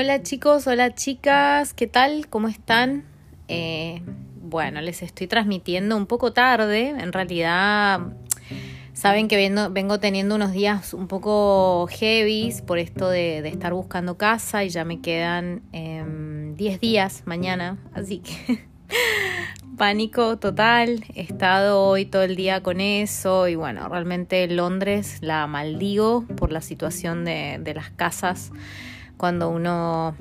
Hola chicos, hola chicas, ¿qué tal? ¿Cómo están? Eh, bueno, les estoy transmitiendo un poco tarde, en realidad saben que vengo, teniendo unos días un poco heavies por esto de, estar buscando casa y ya me quedan 10 em, días mañana, así que pánico total, he estado hoy todo el día con eso y bueno, realmente Londres la maldigo por la situación de, de las casas cuando uno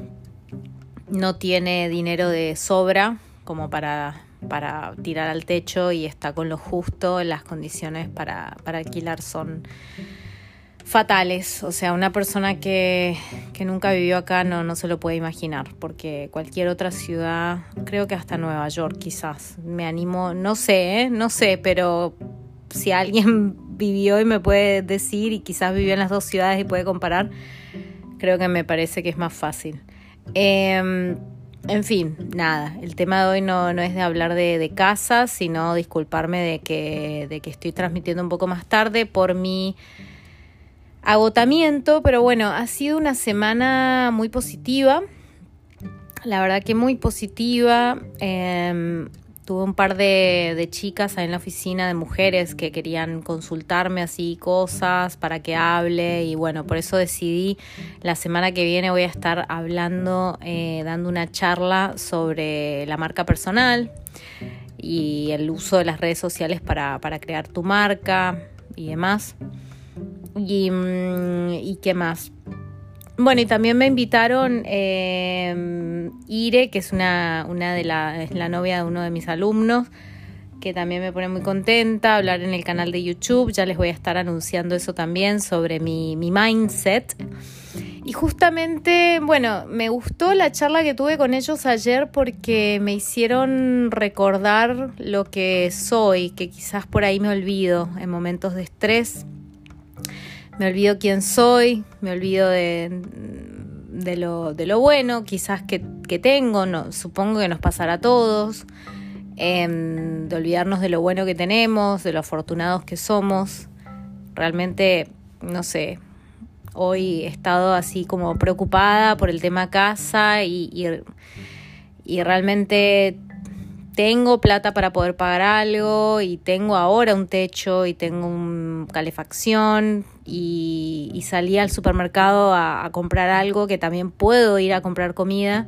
no tiene dinero de sobra como para, para tirar al techo y está con lo justo, las condiciones para, para alquilar son fatales. O sea, una persona que, que, nunca vivió acá no, no se lo puede imaginar, porque cualquier otra ciudad, creo que hasta Nueva York quizás, me animo, no sé, ¿eh? no sé, pero si alguien vivió y me puede decir y quizás vivió en las dos ciudades y puede comparar, creo que me parece que es más fácil. Em, en fin, nada, el tema de hoy no, no es de hablar de, de casas, sino disculparme de que, de que estoy transmitiendo un poco más tarde por mi agotamiento, pero bueno, ha sido una semana muy positiva, la verdad que muy positiva. Eh, tuve un par de, chicas ahí en la oficina de mujeres que querían consultarme así cosas para que hable y bueno, por eso decidí la semana que viene voy a estar hablando, eh, dando una charla sobre la marca personal y el uso de las redes sociales para, crear tu marca y demás. Y, mm, y qué más. Bueno, y también me invitaron eh, Ire, que es una, una de la, es la novia de uno de mis alumnos, que también me pone muy contenta, hablar en el canal de YouTube. Ya les voy a estar anunciando eso también sobre mi, mi mindset. Y justamente, bueno, me gustó la charla que tuve con ellos ayer porque me hicieron recordar lo que soy, que quizás por ahí me olvido en momentos de estrés me olvido quién soy, me olvido de, de, lo, bueno quizás que, que, tengo, supongo que nos pasará a todos, em, de olvidarnos de lo bueno que tenemos, de lo afortunados que somos. Realmente, no sé, hoy he estado así como preocupada por el tema casa y, y realmente tengo plata para poder pagar algo y tengo ahora un techo y tengo un calefacción y, salí al supermercado a, comprar algo que también puedo ir a comprar comida.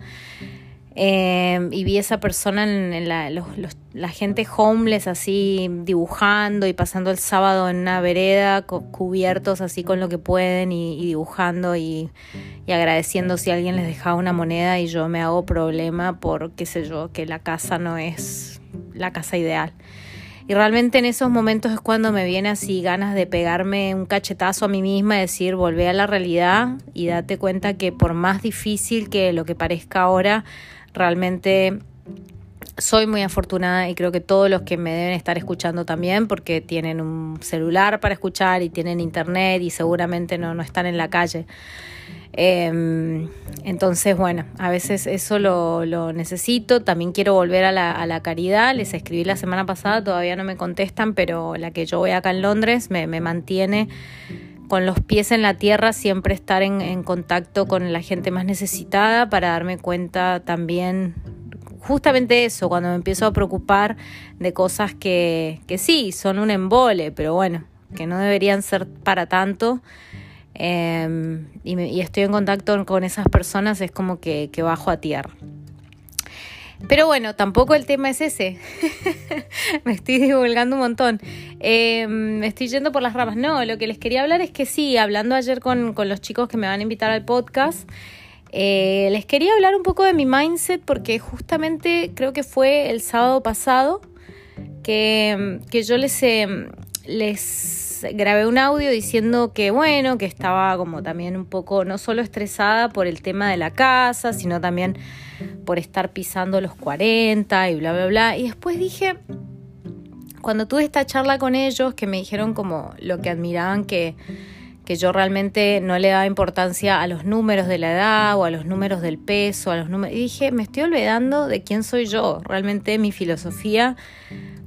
Eh, y vi esa persona en, la, gente homeless así dibujando y pasando el sábado en una vereda cubiertos así con lo que pueden y, dibujando y, y, agradeciendo si alguien les dejaba una moneda y yo me hago problema por qué sé yo que la casa no es la casa ideal. Y realmente en esos momentos es cuando me viene así ganas de pegarme un cachetazo a mí misma y decir, volvé a la realidad y date cuenta que por más difícil que lo que parezca ahora, realmente soy muy afortunada y creo que todos los que me deben estar escuchando también, porque tienen un celular para escuchar y tienen internet y seguramente no, no están en la calle. Em, entonces, bueno, a veces eso lo, necesito. También quiero volver a la, caridad. Les escribí la semana pasada, todavía no me contestan, pero la que yo voy acá en Londres me, mantiene con los pies en la tierra, siempre estar en, contacto con la gente más necesitada para darme cuenta también justamente eso, cuando me empiezo a preocupar de cosas que, que sí, son un embole, pero bueno, que no deberían ser para tanto. Em, y, estoy en contacto con esas personas, es como que, bajo a tierra. Pero bueno, tampoco el tema es ese. me estoy divulgando un montón. Em, me estoy yendo por las ramas. No, lo que les quería hablar es que sí, hablando ayer con, los chicos que me van a invitar al podcast, eh, les quería hablar un poco de mi mindset porque justamente creo que fue el sábado pasado que, que yo les, em, les grabé un audio diciendo que bueno, que estaba como también un poco, no solo estresada por el tema de la casa, sino también por estar pisando los 40 y bla, bla, bla. Y después dije, cuando tuve esta charla con ellos, que me dijeron como lo que admiraban que que yo realmente no le daba importancia a los números de la edad o a los números del peso, a los números. Y dije, me estoy olvidando de quién soy yo. Realmente mi filosofía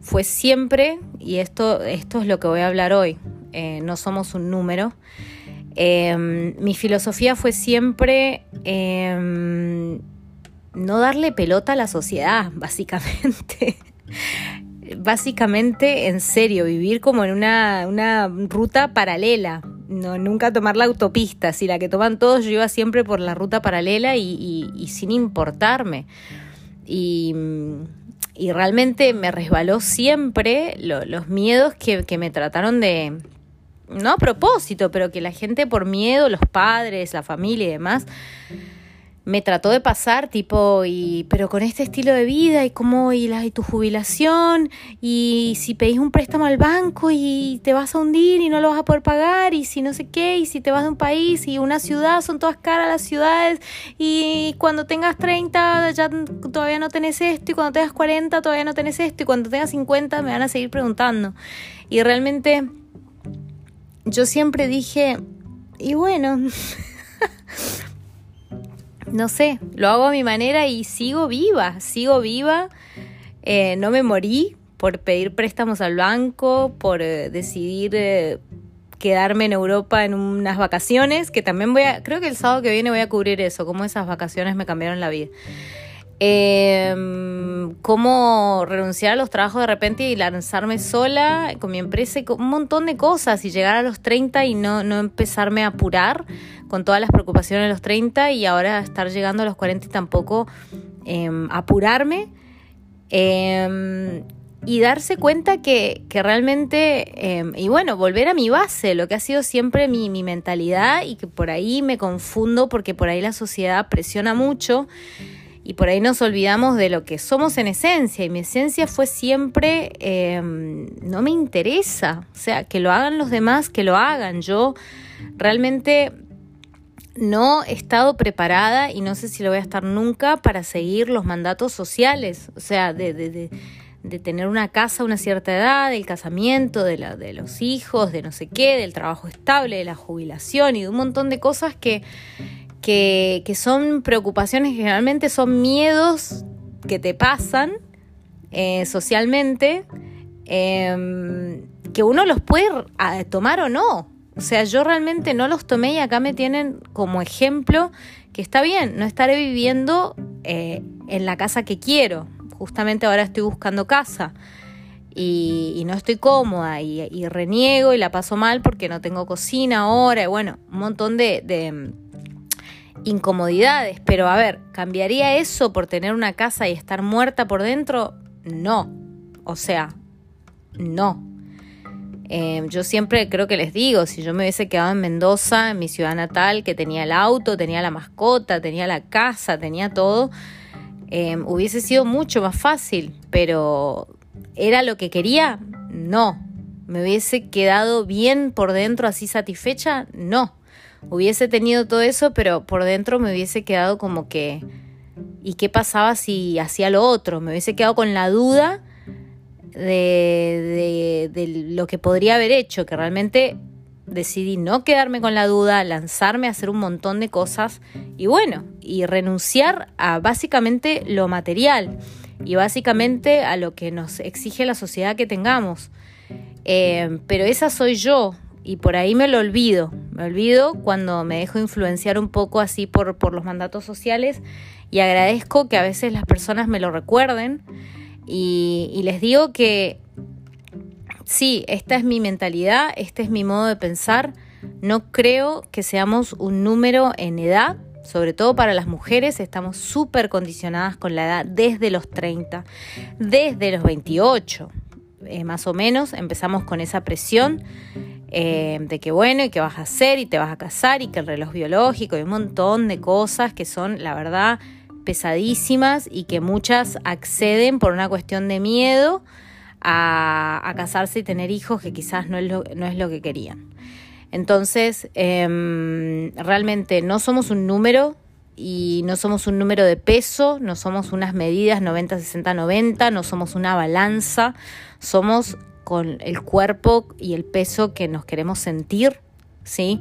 fue siempre, y esto, esto es lo que voy a hablar hoy, eh, no somos un número. Em, mi filosofía fue siempre em, no darle pelota a la sociedad, básicamente. básicamente, en serio, vivir como en una, una ruta paralela, no, nunca tomar la autopista, si la que toman todos yo iba siempre por la ruta paralela y, sin importarme. Y, realmente me resbaló siempre los miedos que, que me trataron de, no a propósito, pero que la gente por miedo, los padres, la familia y demás, me trató de pasar tipo y pero con este estilo de vida y cómo y, la, y tu jubilación y si pedís un préstamo al banco y te vas a hundir y no lo vas a poder pagar y si no sé qué y si te vas de un país y una ciudad son todas caras las ciudades y cuando tengas 30 ya todavía no tenés esto y cuando tengas 40 todavía no tenés esto y cuando tengas 50 me van a seguir preguntando. Y realmente yo siempre dije y bueno no sé, lo hago a mi manera y sigo viva, sigo viva, eh, no me morí por pedir préstamos al banco, por eh, decidir eh, quedarme en Europa en unas vacaciones, que también voy a, creo que el sábado que viene voy a cubrir eso, cómo esas vacaciones me cambiaron la vida. Em, cómo renunciar a los trabajos de repente y lanzarme sola con mi empresa y con un montón de cosas y llegar a los 30 y no, no empezarme a apurar con todas las preocupaciones de los 30 y ahora estar llegando a los 40 y tampoco em, apurarme. Em, y darse cuenta que, que realmente, y bueno, volver a mi base, lo que ha sido siempre mi, mi mentalidad y que por ahí me confundo porque por ahí la sociedad presiona mucho y por ahí nos olvidamos de lo que somos en esencia. Y mi esencia fue siempre, em, no me interesa, o sea, que lo hagan los demás, que lo hagan. Yo realmente no he estado preparada y no sé si lo voy a estar nunca para seguir los mandatos sociales, o sea, de, de, de, tener una casa a una cierta edad, del casamiento, de, la, de los hijos, de no sé qué, del trabajo estable, de la jubilación y de un montón de cosas que que, son preocupaciones que generalmente son miedos que te pasan eh, socialmente, em, que uno los puede tomar o no. O sea, yo realmente no los tomé y acá me tienen como ejemplo que está bien, no estaré viviendo eh, en la casa que quiero. Justamente ahora estoy buscando casa y, no estoy cómoda y, reniego y la paso mal porque no tengo cocina ahora y bueno, un montón de incomodidades, pero a ver, ¿cambiaría eso por tener una casa y estar muerta por dentro? No, o sea, no. Eh, yo siempre creo que les digo, si yo me hubiese quedado en Mendoza, en mi ciudad natal, que tenía el auto, tenía la mascota, tenía la casa, tenía todo, eh, hubiese sido mucho más fácil, pero ¿era lo que quería? No. ¿Me hubiese quedado bien por dentro así satisfecha? No hubiese tenido todo eso, pero por dentro me hubiese quedado como que, ¿y qué pasaba si hacía lo otro? Me hubiese quedado con la duda de, de, lo que podría haber hecho, que realmente decidí no quedarme con la duda, lanzarme a hacer un montón de cosas y bueno, y renunciar a básicamente lo material y básicamente a lo que nos exige la sociedad que tengamos. Eh, pero esa soy yo, y por ahí me lo olvido. Me olvido cuando me dejo influenciar un poco así por, por los mandatos sociales y agradezco que a veces las personas me lo recuerden y, les digo que sí, esta es mi mentalidad, este es mi modo de pensar. No creo que seamos un número en edad, sobre todo para las mujeres, estamos súper condicionadas con la edad desde los 30, desde los 28, eh, más o menos, empezamos con esa presión eh, de que bueno, y que vas a hacer, y te vas a casar, y que el reloj biológico, y un montón de cosas que son, la verdad, pesadísimas y que muchas acceden por una cuestión de miedo a, casarse y tener hijos que quizás no es lo, no es lo que querían. Entonces, em, realmente no somos un número y no somos un número de peso, no somos unas medidas 90, 60, 90, no somos una balanza, somos con el cuerpo y el peso que nos queremos sentir, ¿sí?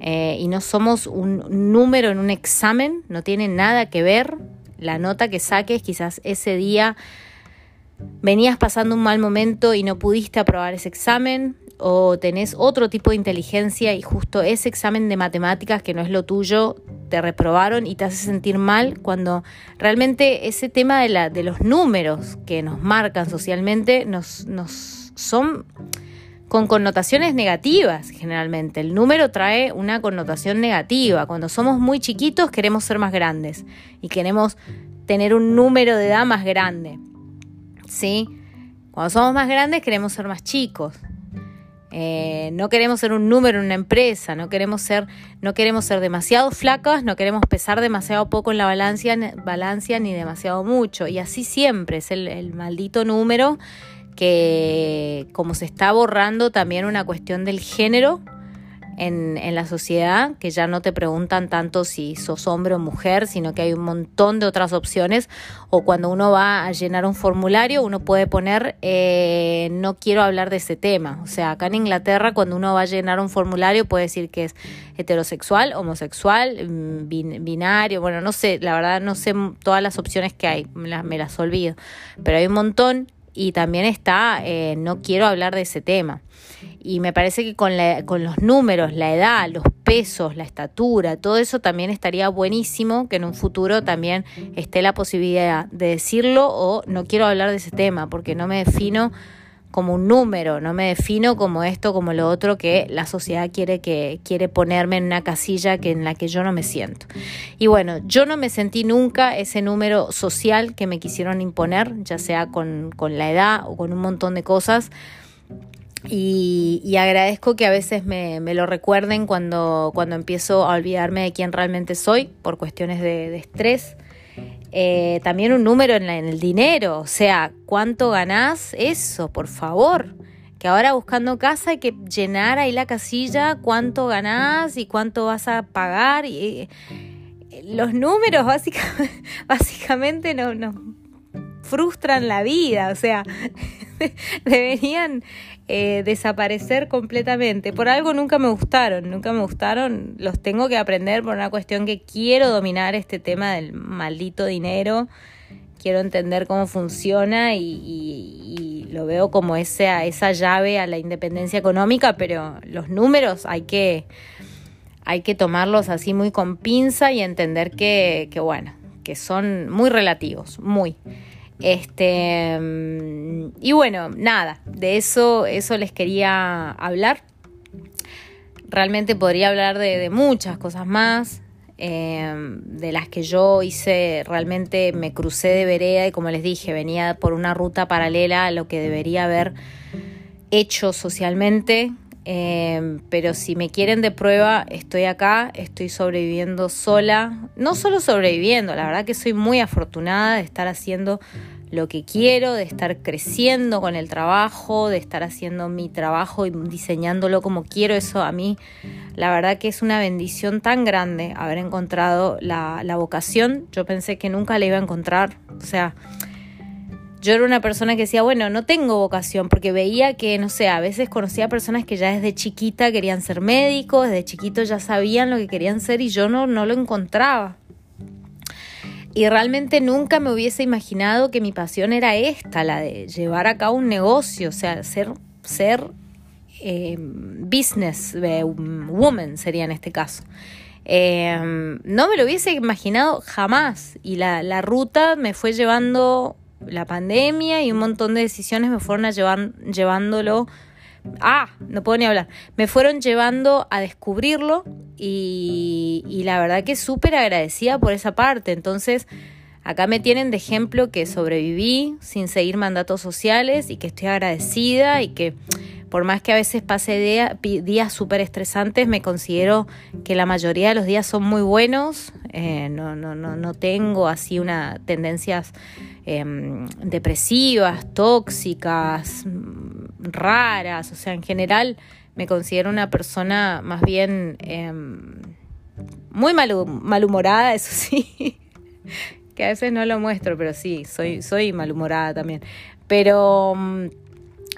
Eh, y no somos un número en un examen, no tiene nada que ver. La nota que saques, quizás ese día venías pasando un mal momento y no pudiste aprobar ese examen, o tenés otro tipo de inteligencia y justo ese examen de matemáticas que no es lo tuyo, te reprobaron y te hace sentir mal cuando realmente ese tema de, la, de los números que nos marcan socialmente nos, nos son con connotaciones negativas generalmente. El número trae una connotación negativa. Cuando somos muy chiquitos queremos ser más grandes y queremos tener un número de edad más grande. ¿Sí? Cuando somos más grandes queremos ser más chicos. Eh, no queremos ser un número en una empresa, no queremos ser, no queremos ser demasiado flacas, no queremos pesar demasiado poco en la balanza, ni demasiado mucho. Y así siempre es el maldito número que como se está borrando también una cuestión del género, en, en, la sociedad, que ya no te preguntan tanto si sos hombre o mujer, sino que hay un montón de otras opciones. O cuando uno va a llenar un formulario, uno puede poner eh, no quiero hablar de ese tema. O sea, acá en Inglaterra, cuando uno va a llenar un formulario, puede decir que es heterosexual, homosexual, mm, binario, bueno, no sé, la verdad no sé todas las opciones que hay, me las, me las olvido, pero hay un montón y también está eh, no quiero hablar de ese tema. Y me parece que con, con los números, la edad, los pesos, la estatura, todo eso también estaría buenísimo que en un futuro también esté la posibilidad de decirlo o no quiero hablar de ese tema porque no me defino como un número, no me defino como esto, como lo otro que la sociedad quiere que quiere ponerme en una casilla que en la que yo no me siento. Y bueno, yo no me sentí nunca ese número social que me quisieron imponer, ya sea con, la edad o con un montón de cosas. Y, agradezco que a veces me, lo recuerden cuando, cuando empiezo a olvidarme de quién realmente soy por cuestiones de, de estrés eh, también un número en, el dinero, o sea, ¿cuánto ganás? Eso, por favor. Que ahora buscando casa hay que llenar ahí la casilla, cuánto ganás y cuánto vas a pagar. Y, eh, los números básicamente, básicamente nos no frustran la vida, o sea, deberían eh, desaparecer completamente. Por algo nunca me gustaron, nunca me gustaron. Los tengo que aprender por una cuestión que quiero dominar este tema del maldito dinero. Quiero entender cómo funciona y, lo veo como esa, esa llave a la independencia económica, pero los números hay que, hay que tomarlos así muy con pinza y entender que, que bueno, que son muy relativos, muy. Este, y bueno, nada, de eso, eso les quería hablar. Realmente podría hablar de, muchas cosas más, em, de las que yo hice, realmente me crucé de vereda y como les dije, venía por una ruta paralela a lo que debería haber hecho socialmente. Em, pero si me quieren de prueba, estoy acá, estoy sobreviviendo sola. No solo sobreviviendo, la verdad que soy muy afortunada de estar haciendo lo que quiero, de estar creciendo con el trabajo, de estar haciendo mi trabajo y diseñándolo como quiero. Eso a mí, la verdad que es una bendición tan grande haber encontrado la, vocación. Yo pensé que nunca la iba a encontrar. O sea, yo era una persona que decía, bueno, no tengo vocación, porque veía que, no sé, a veces conocía personas que ya desde chiquita querían ser médicos, desde chiquitos ya sabían lo que querían ser y yo no, no lo encontraba. Y realmente nunca me hubiese imaginado que mi pasión era esta, la de llevar a cabo un negocio, o sea, ser, ser eh, business eh, woman sería en este caso. Eh, no me lo hubiese imaginado jamás y la, la, ruta me fue llevando la pandemia y un montón de decisiones me fueron a llevándolo ah, no puedo ni hablar, me fueron llevando a descubrirlo y, y la verdad que súper agradecida por esa parte. Entonces, acá me tienen de ejemplo que sobreviví sin seguir mandatos sociales y que estoy agradecida y que por más que a veces pase días súper estresantes, me considero que la mayoría de los días son muy buenos. eh, no, no, no, no tengo así una tendencias em, depresivas, tóxicas, raras, o sea, en general me considero una persona más bien em, muy malhumorada, eso sí, que a veces no lo muestro, pero sí, soy, soy malhumorada también. Pero, mm,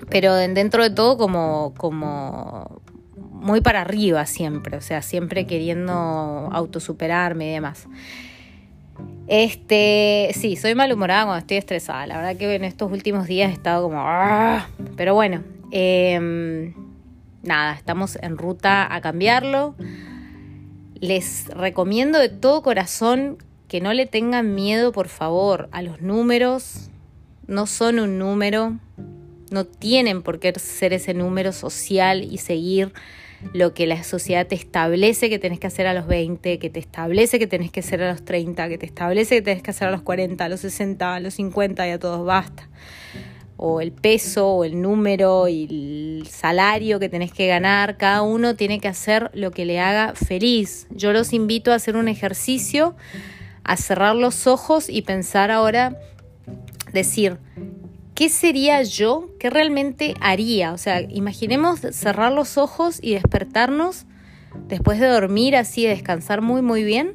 pero dentro de todo como, como muy para arriba siempre, o sea, siempre queriendo autosuperarme y demás. Este, sí, soy malhumorada cuando estoy estresada. La verdad que en estos últimos días he estado como... ¡ah! Pero bueno, em, nada, estamos en ruta a cambiarlo. Les recomiendo de todo corazón que no le tengan miedo, por favor, a los números. No son un número, no tienen por qué ser ese número social y seguir lo que la sociedad te establece que tenés que hacer a los 20, que te establece que tenés que hacer a los 30, que te establece que tenés que hacer a los 40, a los 60, a los 50 y a todos basta. O el peso, o el número, y el salario que tenés que ganar. Cada uno tiene que hacer lo que le haga feliz. Yo los invito a hacer un ejercicio, a cerrar los ojos y pensar ahora, decir, ¿qué sería yo? ¿Qué realmente haría? O sea, imaginemos cerrar los ojos y despertarnos después de dormir así, de descansar muy, muy bien.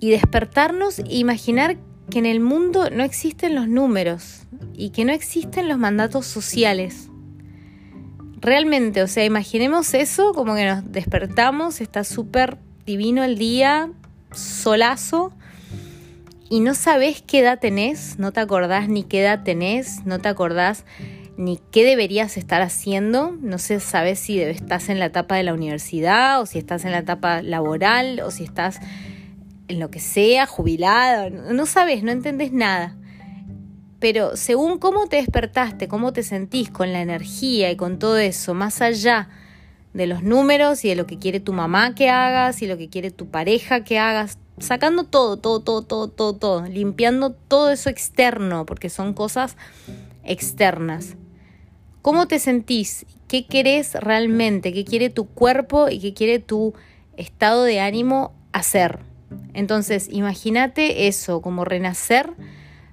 Y despertarnos e imaginar que en el mundo no existen los números y que no existen los mandatos sociales. Realmente, o sea, imaginemos eso como que nos despertamos, está súper divino el día, solazo, y no sabes qué edad tenés, no te acordás ni qué edad tenés, no te acordás ni qué deberías estar haciendo, no sé, sabes si estás en la etapa de la universidad o si estás en la etapa laboral o si estás en lo que sea, jubilado, no sabes, no entendés nada. Pero según cómo te despertaste, cómo te sentís con la energía y con todo eso, más allá de los números y de lo que quiere tu mamá que hagas y lo que quiere tu pareja que hagas, sacando todo, todo, todo, todo, todo, todo, limpiando todo eso externo, porque son cosas externas. ¿Cómo te sentís? ¿Qué querés realmente? ¿Qué quiere tu cuerpo y qué quiere tu estado de ánimo hacer? Entonces, imagínate eso, como renacer,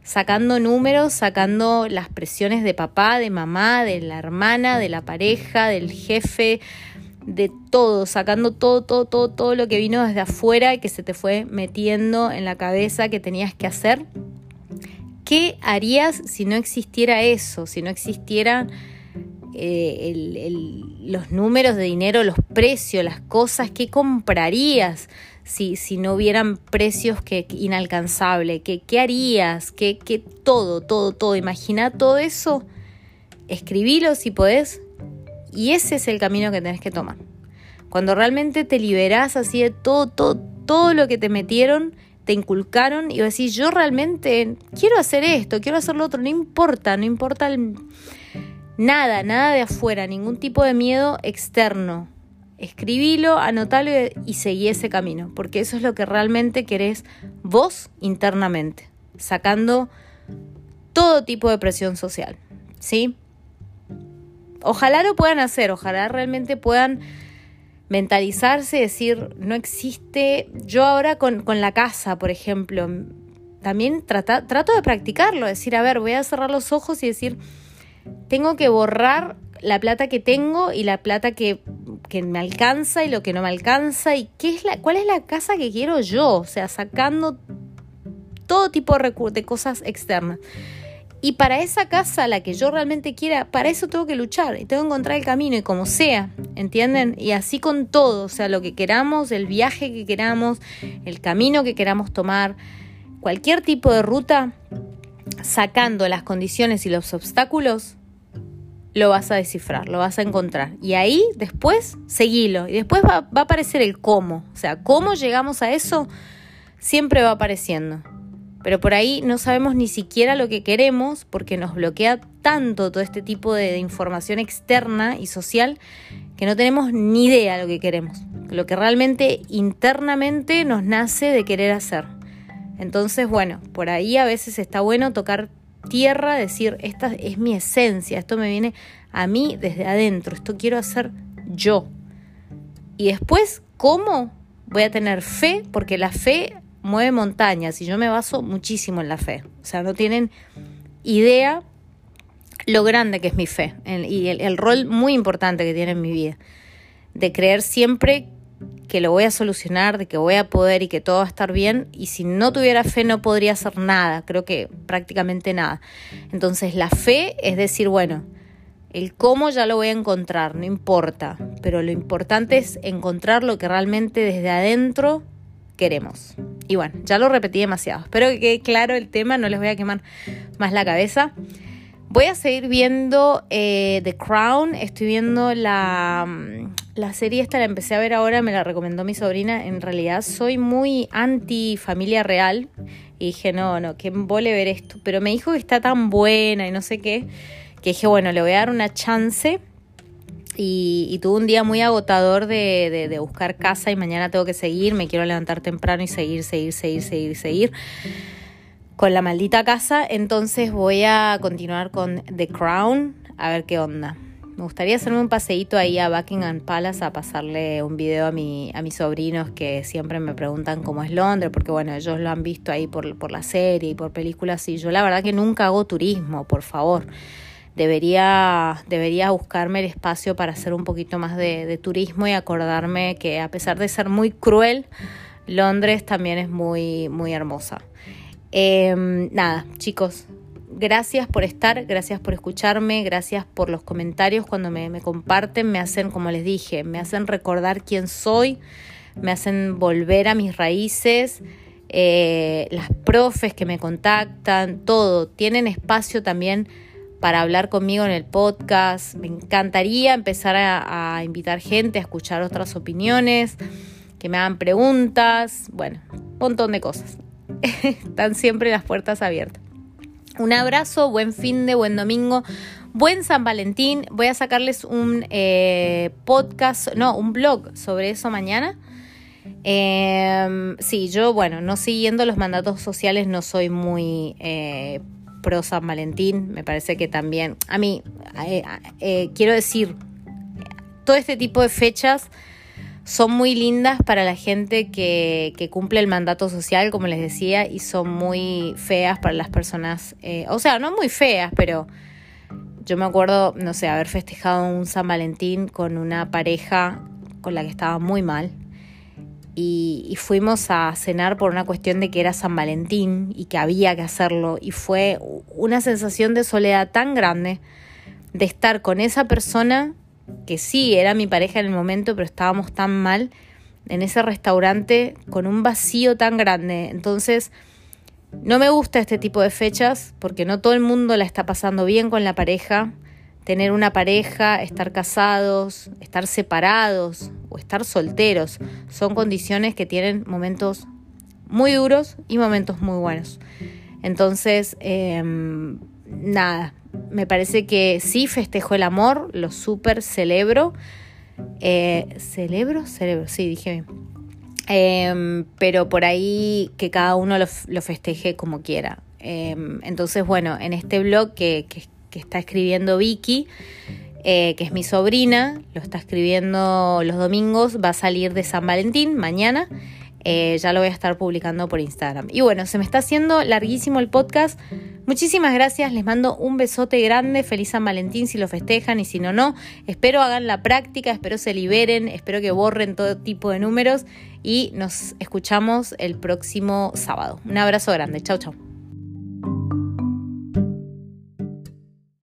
sacando números, sacando las presiones de papá, de mamá, de la hermana, de la pareja, del jefe, de todo, sacando todo, todo, todo, todo lo que vino desde afuera y que se te fue metiendo en la cabeza que tenías que hacer. ¿Qué harías si no existiera eso? Si no existieran eh, los números de dinero, los precios, las cosas, ¿qué comprarías? Si, si no hubieran precios que, inalcanzables, ¿qué, ¿qué harías? ¿Qué, ¿Qué, todo, todo, todo? Imagina todo eso, escribilo si podés, y ese es el camino que tenés que tomar. Cuando realmente te liberás así de todo, todo, todo lo que te metieron, te inculcaron y decís, yo realmente quiero hacer esto, quiero hacer lo otro, no importa, no importa nada, nada de afuera, ningún tipo de miedo externo. Escribilo, anotalo y seguí ese camino, porque eso es lo que realmente querés vos internamente, sacando todo tipo de presión social, ¿sí? Ojalá lo puedan hacer, ojalá realmente puedan mentalizarse, decir, no existe, yo ahora con, la casa, por ejemplo, también trato de practicarlo, decir, a ver, voy a cerrar los ojos y decir, tengo que borrar la plata que tengo y la plata que, que, me alcanza y lo que no me alcanza y qué es la, cuál es la casa que quiero yo, o sea, sacando todo tipo de, de cosas externas. Y para esa casa, la que yo realmente quiera, para eso tengo que luchar y tengo que encontrar el camino y como sea, ¿entienden? Y así con todo, o sea, lo que queramos, el viaje que queramos, el camino que queramos tomar, cualquier tipo de ruta, sacando las condiciones y los obstáculos, lo vas a descifrar, lo vas a encontrar. Y ahí después, seguilo. Y después va, va a aparecer el cómo. O sea, cómo llegamos a eso, siempre va apareciendo pero por ahí no sabemos ni siquiera lo que queremos porque nos bloquea tanto todo este tipo de, información externa y social que no tenemos ni idea de lo que queremos, lo que realmente internamente nos nace de querer hacer. Entonces, bueno, por ahí a veces está bueno tocar tierra, decir, esta es mi esencia, esto me viene a mí desde adentro, esto quiero hacer yo. Y después, ¿cómo? voy a tener fe, porque la fe mueve montañas y yo me baso muchísimo en la fe. O sea, no tienen idea lo grande que es mi fe y el, el rol muy importante que tiene en mi vida. De creer siempre que lo voy a solucionar, de que voy a poder y que todo va a estar bien. Y si no tuviera fe no podría hacer nada, creo que prácticamente nada. Entonces la fe es decir, bueno, el cómo ya lo voy a encontrar, no importa, pero lo importante es encontrar lo que realmente desde adentro queremos. Y bueno, ya lo repetí demasiado. Espero que quede claro el tema, no les voy a quemar más la cabeza. Voy a seguir viendo eh, The Crown, estoy viendo la, mm, la serie esta, la empecé a ver ahora, me la recomendó mi sobrina. En realidad soy muy anti familia real y dije, no, no, que vole ver esto. Pero me dijo que está tan buena y no sé qué que dije, bueno, le voy a dar una chance. Y, tuve un día muy agotador de, de, buscar casa y mañana tengo que seguir, me quiero levantar temprano y seguir, seguir, seguir, seguir, seguir con la maldita casa. Entonces voy a continuar con The Crown, a ver qué onda. Me gustaría hacerme un paseíto ahí a Buckingham Palace a pasarle un video a, mi, a mis sobrinos que siempre me preguntan cómo es Londres, porque bueno, ellos lo han visto ahí por, por la serie y por películas y yo la verdad que nunca hago turismo, por favor debería, debería buscarme el espacio para hacer un poquito más de, turismo y acordarme que a pesar de ser muy cruel, Londres también es muy, muy hermosa. Em, nada, chicos, gracias por estar, gracias por escucharme, gracias por los comentarios cuando me, comparten, me hacen, como les dije, me hacen recordar quién soy, me hacen volver a mis raíces. Eh, las profes que me contactan, todo, tienen espacio también para hablar conmigo en el podcast. Me encantaría empezar a, invitar gente a escuchar otras opiniones, que me hagan preguntas, bueno, un montón de cosas. Están siempre las puertas abiertas. Un abrazo, buen fin de, buen domingo, buen San Valentín. Voy a sacarles un eh, podcast, no, un blog sobre eso mañana. Em, sí, yo, bueno, no siguiendo los mandatos sociales, no soy muy eh, pro San Valentín, me parece que también, a mí, eh, eh, quiero decir, todo este tipo de fechas son muy lindas para la gente que, cumple el mandato social, como les decía, y son muy feas para las personas, eh, o sea, no muy feas, pero yo me acuerdo, no sé, haber festejado un San Valentín con una pareja con la que estaba muy mal y, fuimos a cenar por una cuestión de que era San Valentín y que había que hacerlo y fue una sensación de soledad tan grande de estar con esa persona que sí era mi pareja en el momento pero estábamos tan mal en ese restaurante con un vacío tan grande. Entonces no me gusta este tipo de fechas porque no todo el mundo la está pasando bien con la pareja tener una pareja, estar casados, estar separados o estar solteros. Son condiciones que tienen momentos muy duros y momentos muy buenos. Entonces, em, nada, me parece que sí festejo el amor, lo súper celebro. Eh, ¿Celebro? Celebro, sí, dije bien. Em, pero por ahí que cada uno lo, festeje como quiera. Em, entonces, bueno, en este blog que, que, que está escribiendo Vicky, eh, que es mi sobrina, lo está escribiendo los domingos, va a salir de San Valentín mañana. Eh, ya lo voy a estar publicando por Instagram. Y bueno, se me está haciendo larguísimo el podcast. Muchísimas gracias, les mando un besote grande, feliz San Valentín si lo festejan y si no, no. Espero hagan la práctica, espero se liberen, espero que borren todo tipo de números y nos escuchamos el próximo sábado. Un abrazo grande, chau chau.